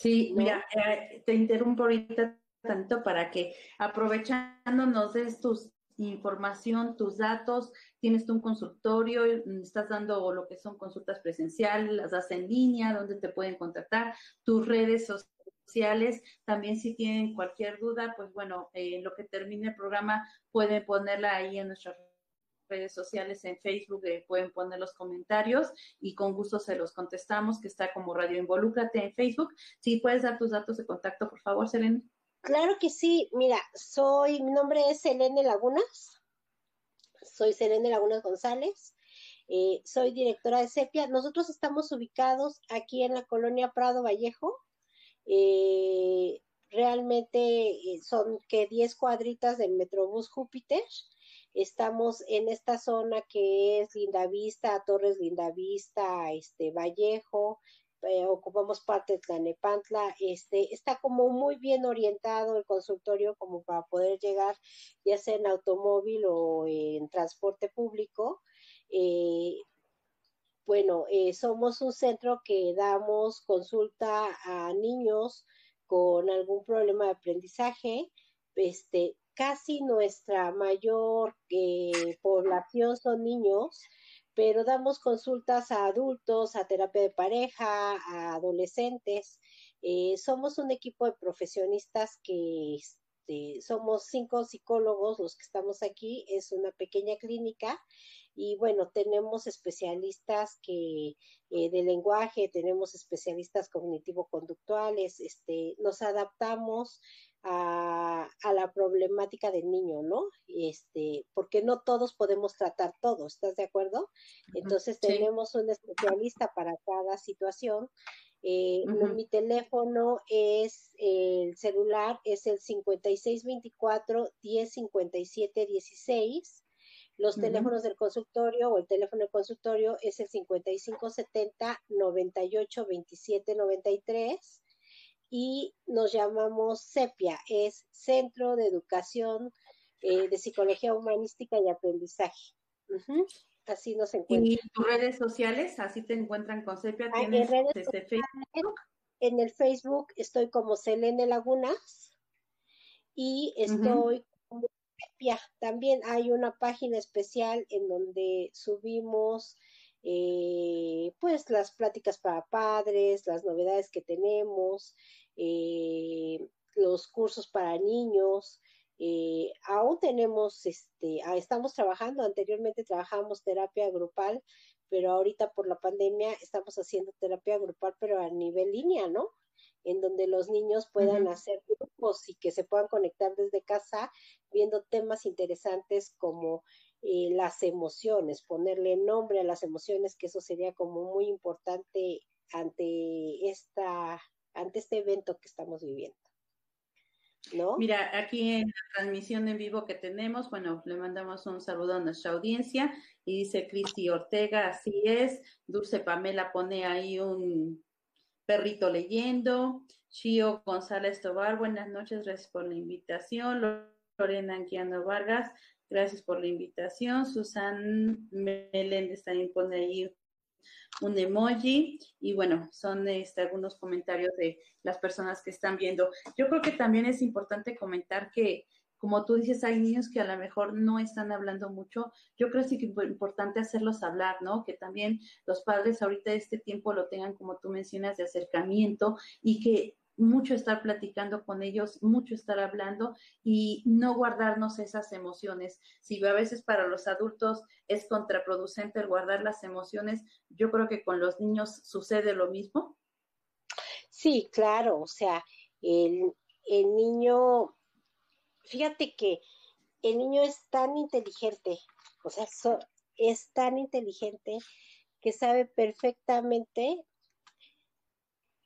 Sí, mira, eh, te interrumpo ahorita tanto para que aprovechándonos de tu información, tus datos, tienes tú un consultorio, estás dando lo que son consultas presenciales, las das en línea, donde te pueden contactar, tus redes sociales, también si tienen cualquier duda, pues bueno, en lo que termine el programa pueden ponerla ahí en nuestras redes sociales, en Facebook, eh, pueden poner los comentarios y con gusto se los contestamos, que está como Radio Involúcrate en Facebook. Si puedes dar tus datos de contacto, por favor, Selene. Claro que sí, mira, soy, mi nombre es Selene Lagunas, soy Selene Lagunas González, eh, soy directora de CEPIA. Nosotros estamos ubicados aquí en la colonia Prado Vallejo, eh, realmente eh, son que 10 cuadritas del Metrobús Júpiter. Estamos en esta zona que es Lindavista, Torres Lindavista, este Vallejo, eh, ocupamos parte de Tlanepantla, este, está como muy bien orientado el consultorio como para poder llegar ya sea en automóvil o en transporte público. Eh, bueno, eh, somos un centro que damos consulta a niños con algún problema de aprendizaje. Este, casi nuestra mayor población son niños pero damos consultas a adultos, a terapia de pareja, a adolescentes. Eh, somos un equipo de profesionistas que este, somos cinco psicólogos los que estamos aquí, es una pequeña clínica y bueno, tenemos especialistas que eh, de lenguaje, tenemos especialistas cognitivo-conductuales, este, nos adaptamos a, la problemática del niño, ¿no? Este, porque no todos podemos tratar todo, ¿estás de acuerdo? Entonces tenemos un especialista para cada situación. Eh, mi teléfono es el celular es el 5624 1057 16 los teléfonos del consultorio o el teléfono del consultorio es el 5570 98 27 93 y nos llamamos CEPIA, es Centro de Educación eh, de Psicología Humanística y Aprendizaje. Así nos encuentran. ¿Y tus redes sociales? Así te encuentran con CEPIA. Ah, ¿Tienes en desde Facebook? En el Facebook estoy como Selene Lagunas y estoy como CEPIA. También hay una página especial en donde subimos eh, pues las pláticas para padres, las novedades que tenemos, eh, los cursos para niños. Eh, aún tenemos, este, ah, estamos trabajando, anteriormente trabajábamos terapia grupal, pero ahorita por la pandemia estamos haciendo terapia grupal, pero a nivel línea, ¿no? En donde los niños puedan hacer grupos y que se puedan conectar desde casa viendo temas interesantes como las emociones, ponerle nombre a las emociones, que eso sería como muy importante ante esta ante este evento que estamos viviendo. ¿No? Mira, aquí en la transmisión en vivo que tenemos, bueno, le mandamos un saludo a nuestra audiencia y dice Cristi Ortega, así es, Dulce Pamela pone ahí un perrito leyendo, Chio González Tobar, buenas noches, gracias por la invitación, Lorena Anquiano Vargas, gracias por la invitación, Susan Meléndez también pone ahí un emoji y bueno, son este, algunos comentarios de las personas que están viendo. Yo creo que también es importante comentar que, como tú dices, hay niños que a lo mejor no están hablando mucho. Yo creo que es importante hacerlos hablar, ¿no? Que también los padres ahorita de este tiempo lo tengan, como tú mencionas, de acercamiento y que mucho estar platicando con ellos, mucho estar hablando y no guardarnos esas emociones. Si a veces para los adultos es contraproducente el guardar las emociones, yo creo que con los niños sucede lo mismo. Sí, claro, o sea, el, el niño, fíjate que el niño es tan inteligente, o sea, es tan inteligente que sabe perfectamente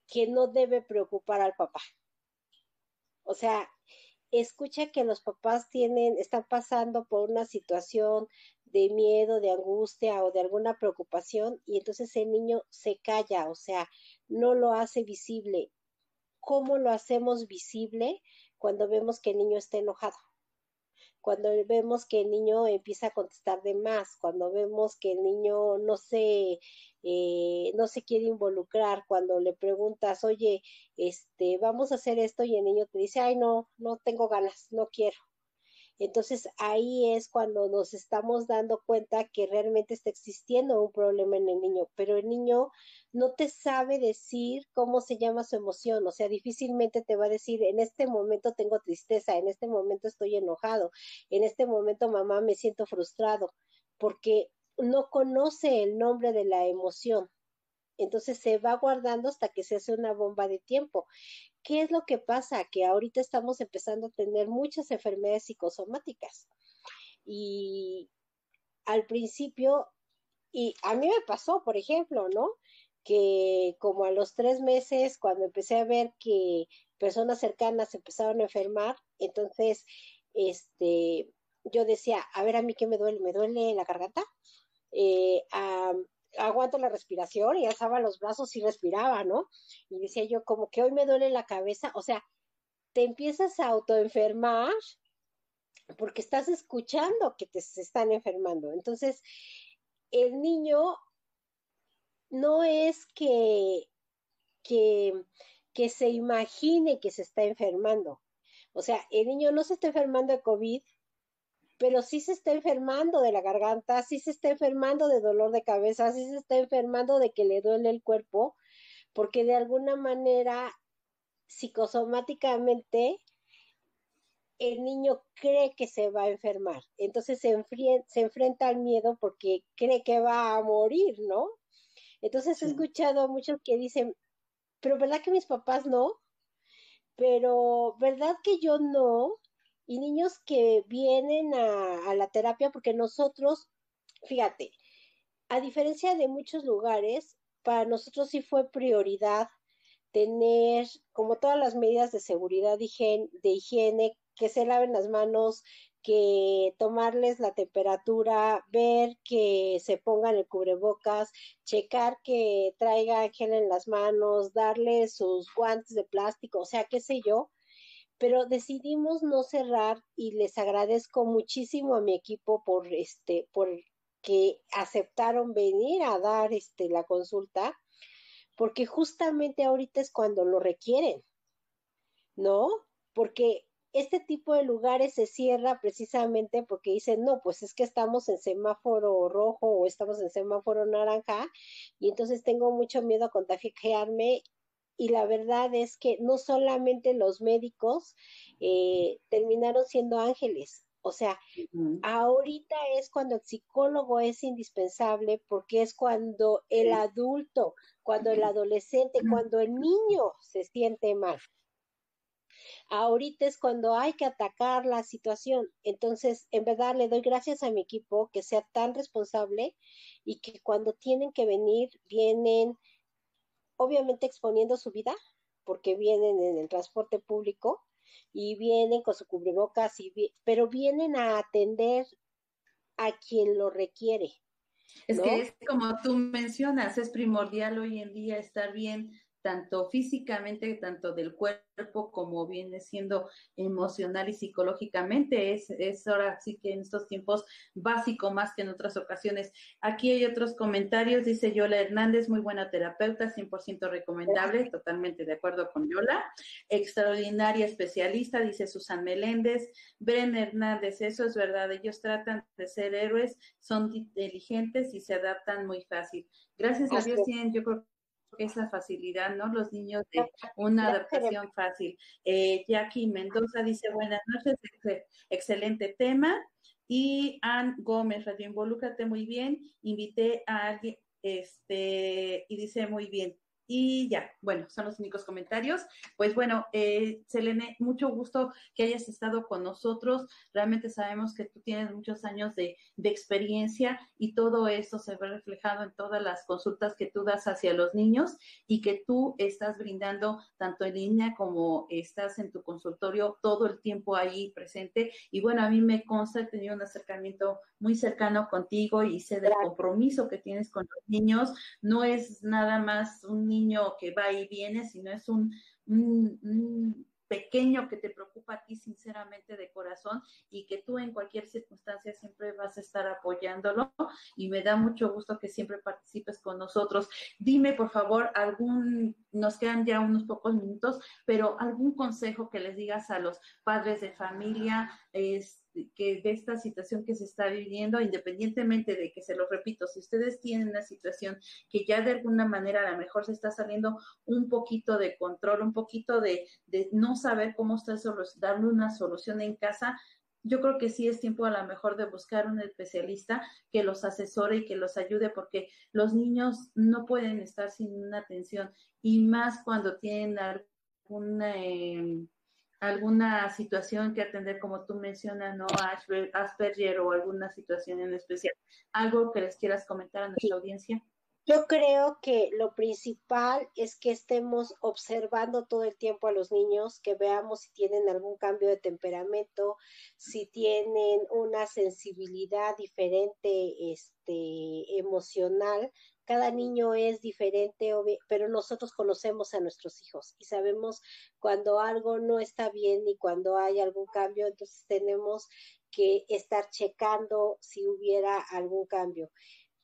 que no debe preocupar al papá. O sea, escucha que los papás tienen, están pasando por una situación de miedo, de angustia o de alguna preocupación y entonces el niño se calla, o sea, no lo hace visible. ¿Cómo lo hacemos visible cuando vemos que el niño está enojado? Cuando vemos que el niño empieza a contestar de más, cuando vemos que el niño no se, eh, no se quiere involucrar, cuando le preguntas, oye, este, vamos a hacer esto y el niño te dice, ay, no, no tengo ganas, no quiero. Entonces ahí es cuando nos estamos dando cuenta que realmente está existiendo un problema en el niño, pero el niño no te sabe decir cómo se llama su emoción, o sea, difícilmente te va a decir, en este momento tengo tristeza, en este momento estoy enojado, en este momento mamá me siento frustrado, porque no conoce el nombre de la emoción. Entonces se va guardando hasta que se hace una bomba de tiempo. ¿Qué es lo que pasa? Que ahorita estamos empezando a tener muchas enfermedades psicosomáticas. Y al principio, y a mí me pasó, por ejemplo, ¿no? Que como a los tres meses, cuando empecé a ver que personas cercanas empezaron a enfermar, entonces, este, yo decía, a ver, a mí qué me duele, me duele la garganta, eh, aguanto la respiración y alzaba los brazos y respiraba, ¿no? Y decía yo, como que hoy me duele la cabeza, o sea, te empiezas a autoenfermar porque estás escuchando que te están enfermando. Entonces, el niño no es que, que, que se imagine que se está enfermando. O sea, el niño no se está enfermando de COVID, pero sí se está enfermando de la garganta, sí se está enfermando de dolor de cabeza, sí se está enfermando de que le duele el cuerpo, porque de alguna manera psicosomáticamente el niño cree que se va a enfermar, entonces se, se enfrenta al miedo porque cree que va a morir, ¿no? Entonces he escuchado a muchos que dicen, pero ¿verdad que mis papás no? Pero ¿verdad que yo no? Y niños que vienen a, la terapia porque nosotros, fíjate, a diferencia de muchos lugares, para nosotros sí fue prioridad tener como todas las medidas de seguridad de higiene, que se laven las manos, que tomarles la temperatura, ver que se pongan el cubrebocas, checar que traiga gel en las manos, darles sus guantes de plástico, o sea, qué sé yo. Pero decidimos no cerrar y les agradezco muchísimo a mi equipo por este, por que aceptaron venir a dar este la consulta porque justamente ahorita es cuando lo requieren, ¿no? Porque este tipo de lugares se cierra precisamente porque dicen, no, pues es que estamos en semáforo rojo o estamos en semáforo naranja y entonces tengo mucho miedo a contagiarme y la verdad es que no solamente los médicos eh, terminaron siendo ángeles, o sea, ahorita es cuando el psicólogo es indispensable porque es cuando el adulto, cuando el adolescente, cuando el niño se siente mal. Ahorita es cuando hay que atacar la situación. Entonces, en verdad, le doy gracias a mi equipo que sea tan responsable y que cuando tienen que venir, vienen, obviamente exponiendo su vida, porque vienen en el transporte público, y vienen con su cubrebocas, y pero vienen a atender a quien lo requiere. Es que es como tú mencionas, es primordial hoy en día estar bien tanto físicamente, tanto del cuerpo como viene siendo emocional y psicológicamente. Es, es ahora sí que en estos tiempos básico más que en otras ocasiones. Aquí hay otros comentarios, dice Yola Hernández, muy buena terapeuta, 100% recomendable, totalmente de acuerdo con Yola. Extraordinaria especialista, dice Susan Meléndez. Bren Hernández, eso es verdad, ellos tratan de ser héroes, son inteligentes y se adaptan muy fácil. Gracias a Dios tienen, yo creo esa facilidad, ¿no? Los niños de una adaptación fácil. Eh, Jackie Mendoza dice, buenas noches, excelente tema. Y Ann Gómez, Radio Involúcrate muy bien. Invité a alguien, este, y dice muy bien. Y ya, bueno, son los únicos comentarios. Pues bueno, eh, Selene, mucho gusto que hayas estado con nosotros. Realmente sabemos que tú tienes muchos años de, de, experiencia y todo eso se ve reflejado en todas las consultas que tú das hacia los niños y que tú estás brindando tanto en línea como estás en tu consultorio todo el tiempo ahí presente. Y bueno, a mí me consta, he tenido un acercamiento muy cercano contigo y sé del compromiso que tienes con los niños. No es nada más un niño que va y viene, sino es un, pequeño que te preocupa a ti sinceramente de corazón y que tú en cualquier circunstancia siempre vas a estar apoyándolo y me da mucho gusto que siempre participes con nosotros. Dime por favor algún, nos quedan ya unos pocos minutos, pero algún consejo que les digas a los padres de familia, es que de esta situación que se está viviendo, independientemente de que se lo repito, si ustedes tienen una situación que ya de alguna manera a lo mejor se está saliendo un poquito de control, un poquito de, de no saber cómo está darle una solución en casa, yo creo que sí es tiempo a lo mejor de buscar un especialista que los asesore y que los ayude porque los niños no pueden estar sin una atención y más cuando tienen alguna... Eh, alguna situación que atender, como tú mencionas, ¿no? Asperger o alguna situación en especial. ¿Algo que les quieras comentar a nuestra audiencia? Yo creo que lo principal es que estemos observando todo el tiempo a los niños, que veamos si tienen algún cambio de temperamento, si tienen una sensibilidad diferente, este, emocional. Cada niño es diferente, pero nosotros conocemos a nuestros hijos y sabemos cuando algo no está bien y cuando hay algún cambio, entonces tenemos que estar checando si hubiera algún cambio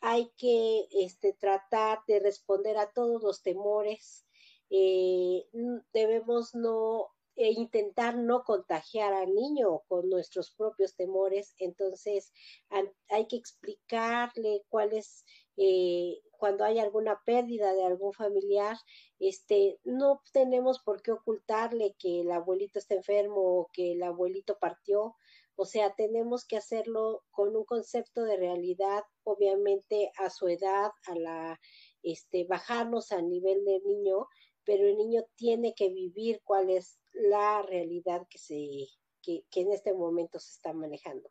hay que este, tratar de responder a todos los temores. Eh, debemos no e intentar no contagiar al niño con nuestros propios temores. Entonces, hay que explicarle cuál es, eh, cuando hay alguna pérdida de algún familiar, este, no tenemos por qué ocultarle que el abuelito está enfermo o que el abuelito partió. O sea, tenemos que hacerlo con un concepto de realidad, obviamente a su edad, a la, este, bajarnos al nivel del niño, pero el niño tiene que vivir cuál es la realidad que se, que, en este momento se está manejando.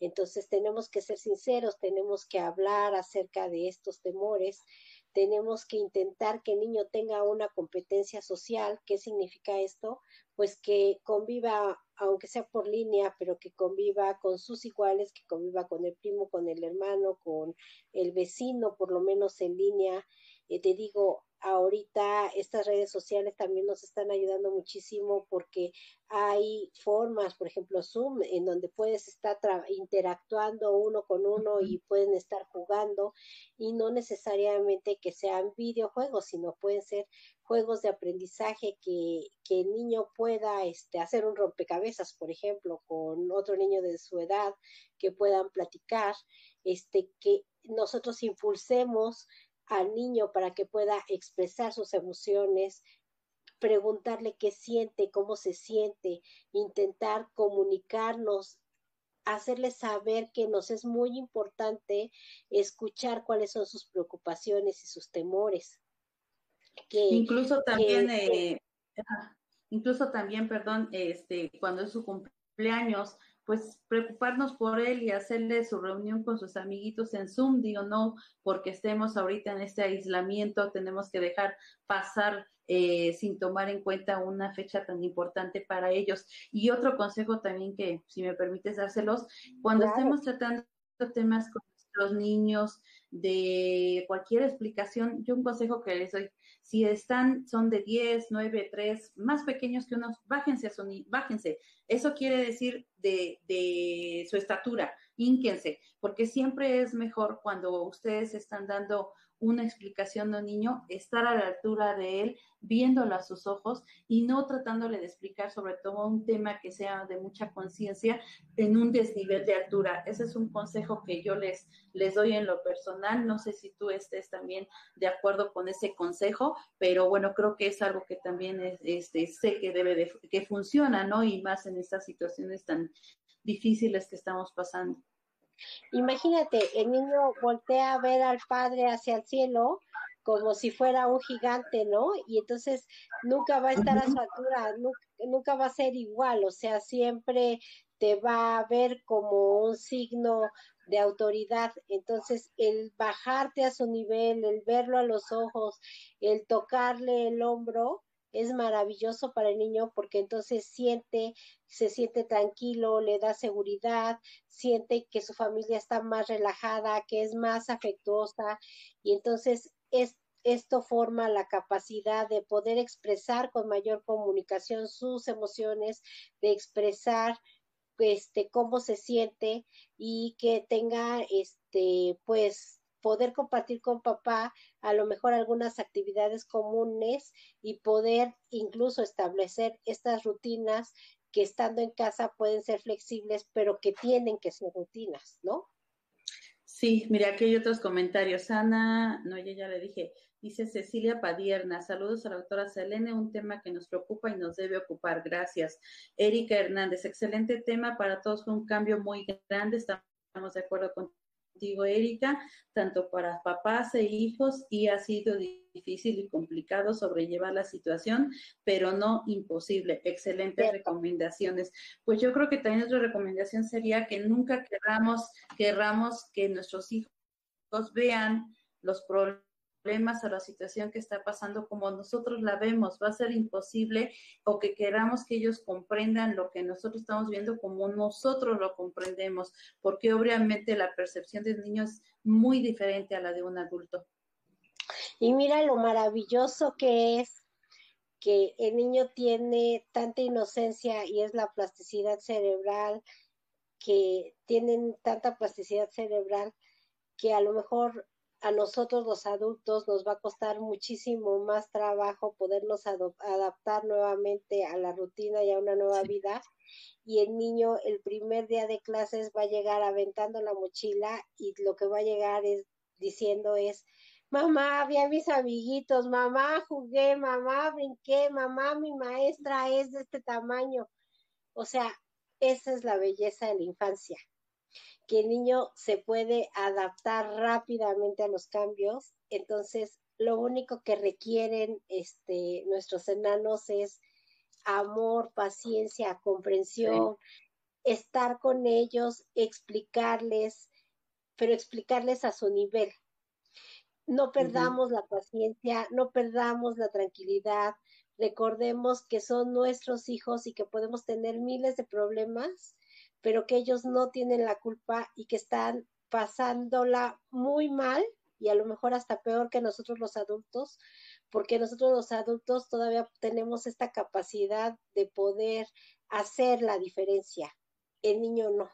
Entonces tenemos que ser sinceros, tenemos que hablar acerca de estos temores, tenemos que intentar que el niño tenga una competencia social. ¿Qué significa esto? Pues que conviva, aunque sea por línea, pero que conviva con sus iguales, que conviva con el primo, con el hermano, con el vecino, por lo menos en línea. Eh, te digo, ahorita estas redes sociales también nos están ayudando muchísimo porque hay formas, por ejemplo, Zoom, en donde puedes estar interactuando uno con uno y pueden estar jugando y no necesariamente que sean videojuegos, sino pueden ser juegos de aprendizaje que, que el niño pueda este, hacer un rompecabezas, por ejemplo, con otro niño de su edad, que puedan platicar, este, que nosotros impulsemos al niño para que pueda expresar sus emociones, preguntarle qué siente, cómo se siente, intentar comunicarnos, hacerle saber que nos es muy importante escuchar cuáles son sus preocupaciones y sus temores. Que, incluso también, eh, incluso también, perdón, este, cuando es su cumpleaños, pues preocuparnos por él y hacerle su reunión con sus amiguitos en Zoom, digo, no, porque estemos ahorita en este aislamiento, tenemos que dejar pasar eh, sin tomar en cuenta una fecha tan importante para ellos. Y otro consejo también que, si me permites dárselos, cuando estemos tratando temas con nuestros niños, de cualquier explicación, yo un consejo que les doy, si están, son de 10, 9, 3, más pequeños que unos, bájense a su, bájense. Eso quiere decir de, de su estatura, ínquense, porque siempre es mejor cuando ustedes están dando una explicación a un niño, estar a la altura de él, viéndolo a sus ojos y no tratándole de explicar sobre todo un tema que sea de mucha conciencia en un desnivel de altura. Ese es un consejo que yo les, les doy en lo personal. No sé si tú estés también de acuerdo con ese consejo, pero bueno, creo que es algo que también es, este, sé que debe de, que funciona, ¿no? Y más en estas situaciones tan difíciles que estamos pasando. Imagínate, el niño voltea a ver al padre hacia el cielo como si fuera un gigante, ¿no? Y entonces nunca va a estar a su altura, nunca, va a ser igual, o sea, siempre te va a ver como un signo de autoridad. Entonces, el bajarte a su nivel, el verlo a los ojos, el tocarle el hombro, es maravilloso para el niño porque entonces siente, se siente tranquilo, le da seguridad, siente que su familia está más relajada, que es más afectuosa y entonces es, esto forma la capacidad de poder expresar con mayor comunicación sus emociones, de expresar este cómo se siente y que tenga este pues poder compartir con papá a lo mejor algunas actividades comunes y poder incluso establecer estas rutinas que estando en casa pueden ser flexibles, pero que tienen que ser rutinas, ¿no? Sí, mira, aquí hay otros comentarios. Ana, no, ya le dije, dice Cecilia Padierna, saludos a la doctora Selene, un tema que nos preocupa y nos debe ocupar. Gracias. Erika Hernández, excelente tema para todos, fue un cambio muy grande, estamos de acuerdo con contigo, Erika, tanto para papás e hijos y ha sido difícil y complicado sobrellevar la situación, pero no imposible. Excelentes recomendaciones. Pues yo creo que también otra recomendación sería que nunca querramos, querramos que nuestros hijos vean los problemas problemas o la situación que está pasando como nosotros la vemos. Va a ser imposible o que queramos que ellos comprendan lo que nosotros estamos viendo como nosotros lo comprendemos, porque obviamente la percepción del niño es muy diferente a la de un adulto. Y mira lo maravilloso que es que el niño tiene tanta inocencia y es la plasticidad cerebral, que tienen tanta plasticidad cerebral que a lo mejor a nosotros los adultos nos va a costar muchísimo más trabajo podernos adaptar nuevamente a la rutina y a una nueva vida. Y el niño el primer día de clases va a llegar aventando la mochila y lo que va a llegar es diciendo es, mamá, vi a mis amiguitos, mamá, jugué, mamá, brinqué, mamá, mi maestra es de este tamaño. O sea, esa es la belleza de la infancia que el niño se puede adaptar rápidamente a los cambios. Entonces, lo único que requieren este, nuestros enanos es amor, paciencia, comprensión, estar con ellos, explicarles, pero explicarles a su nivel. No perdamos la paciencia, no perdamos la tranquilidad. Recordemos que son nuestros hijos y que podemos tener miles de problemas, pero que ellos no tienen la culpa y que están pasándola muy mal y a lo mejor hasta peor que nosotros los adultos, porque nosotros los adultos todavía tenemos esta capacidad de poder hacer la diferencia. El niño no.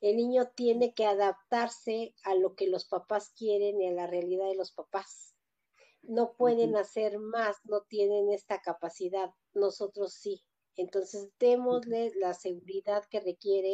El niño tiene que adaptarse a lo que los papás quieren y a la realidad de los papás. No pueden hacer más, no tienen esta capacidad. Nosotros sí. Entonces, démosle la seguridad que requiere